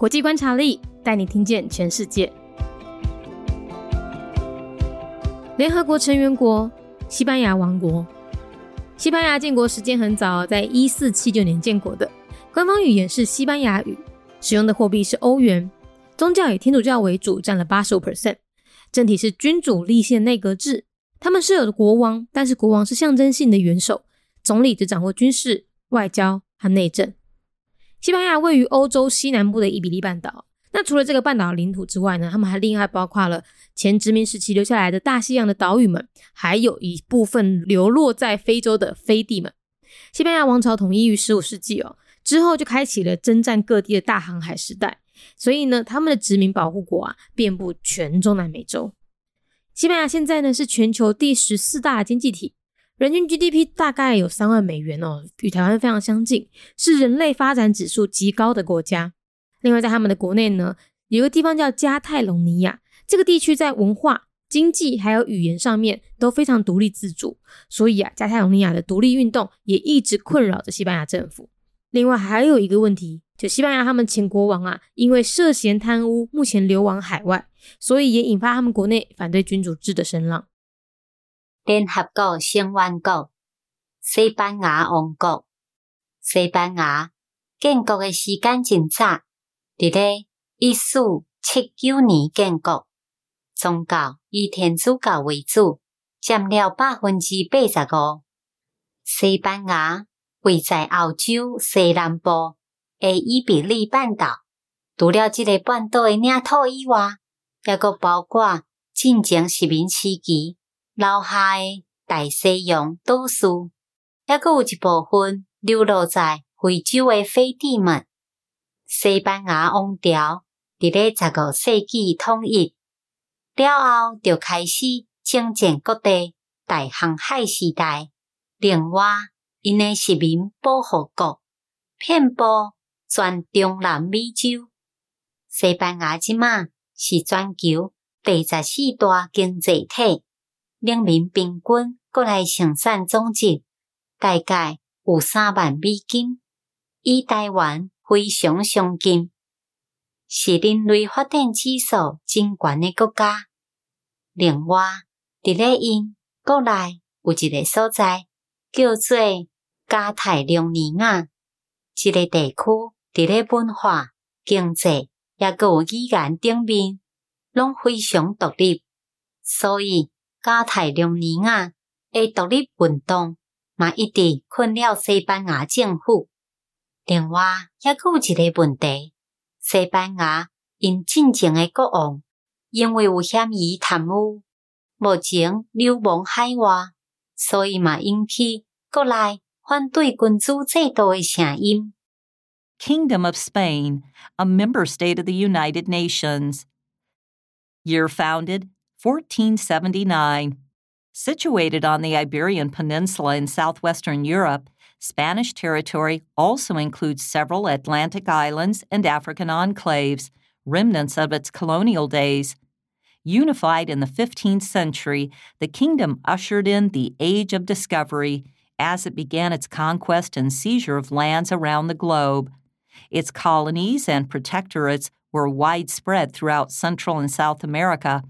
国际观察力带你听见全世界。联合国成员国西班牙王国，西班牙建国时间很早，在一四七九年建国的，官方语言是西班牙语，使用的货币是欧元，宗教以天主教为主，占了八十五 percent，政体是君主立宪内阁制，他们是有的国王，但是国王是象征性的元首，总理只掌握军事、外交和内政。西班牙位于欧洲西南部的伊比利半岛。那除了这个半岛领土之外呢，他们还另外包括了前殖民时期留下来的大西洋的岛屿们，还有一部分流落在非洲的飞地们。西班牙王朝统一于十五世纪哦，之后就开启了征战各地的大航海时代。所以呢，他们的殖民保护国啊，遍布全中南美洲。西班牙现在呢是全球第十四大经济体。人均 GDP 大概有三万美元哦，与台湾非常相近，是人类发展指数极高的国家。另外，在他们的国内呢，有个地方叫加泰隆尼亚，这个地区在文化、经济还有语言上面都非常独立自主，所以啊，加泰隆尼亚的独立运动也一直困扰着西班牙政府。另外，还有一个问题，就西班牙他们前国王啊，因为涉嫌贪污，目前流亡海外，所以也引发他们国内反对君主制的声浪。联合国成员国西班牙王国，西班牙建国的时间真早，伫咧一四七九年建国，宗教以天主教为主，占了百分之八十五。西班牙位在欧洲西南部的伊比利半岛，除了这个半岛的领土以外，也阁包括进前殖民时期。留下诶大西洋岛屿，还阁有一部分流落在非洲诶飞地们。西班牙王朝伫咧十五世纪统一了后，就开始征战各地大航海时代。另外，因诶殖民保护国遍布全中南美洲。西班牙即马是全球第十四大经济体。人民平均国内生产总值大概有三万美金，与台湾非常相近，是人类发展指数真悬的国家。另外，伫咧因国内有一个所在叫做加泰隆尼亚，这个地区伫咧文化、经济也个有语言顶面，拢非常独立，所以。加泰隆尼亚的独立运动嘛，一直困扰西班牙政府。另外，还有一个问题：西班牙因进前的国王因为有嫌疑贪污，目前流亡海外，所以嘛引起国内反对君主制度的声音。Kingdom of Spain, a member state of the United Nations. Year founded 1479. Situated on the Iberian Peninsula in southwestern Europe, Spanish territory also includes several Atlantic islands and African enclaves, remnants of its colonial days. Unified in the 15th century, the kingdom ushered in the Age of Discovery as it began its conquest and seizure of lands around the globe. Its colonies and protectorates were widespread throughout Central and South America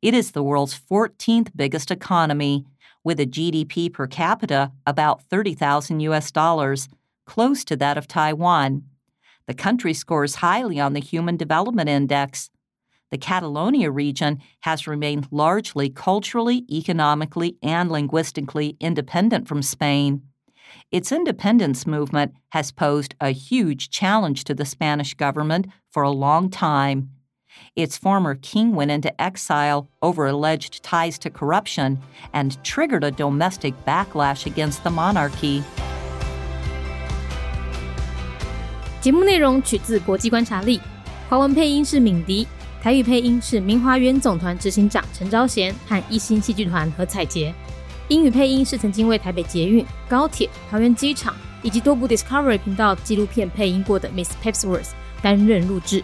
it is the world's 14th biggest economy, with a GDP per capita about 30,000 US dollars, close to that of Taiwan. The country scores highly on the Human Development Index. The Catalonia region has remained largely culturally, economically, and linguistically independent from Spain. Its independence movement has posed a huge challenge to the Spanish government for a long time. Its former king went into exile over alleged ties to corruption and triggered a domestic backlash against the monarchy. 节目内容取自国际观察力，华文配音是敏迪，台语配音是明华园总团执行长陈昭贤和一星戏剧团何彩杰，英语配音是曾经为台北捷运、高铁、桃园机场以及多部 Discovery 频道纪录片配音过的 Miss Pepsworth 担任录制。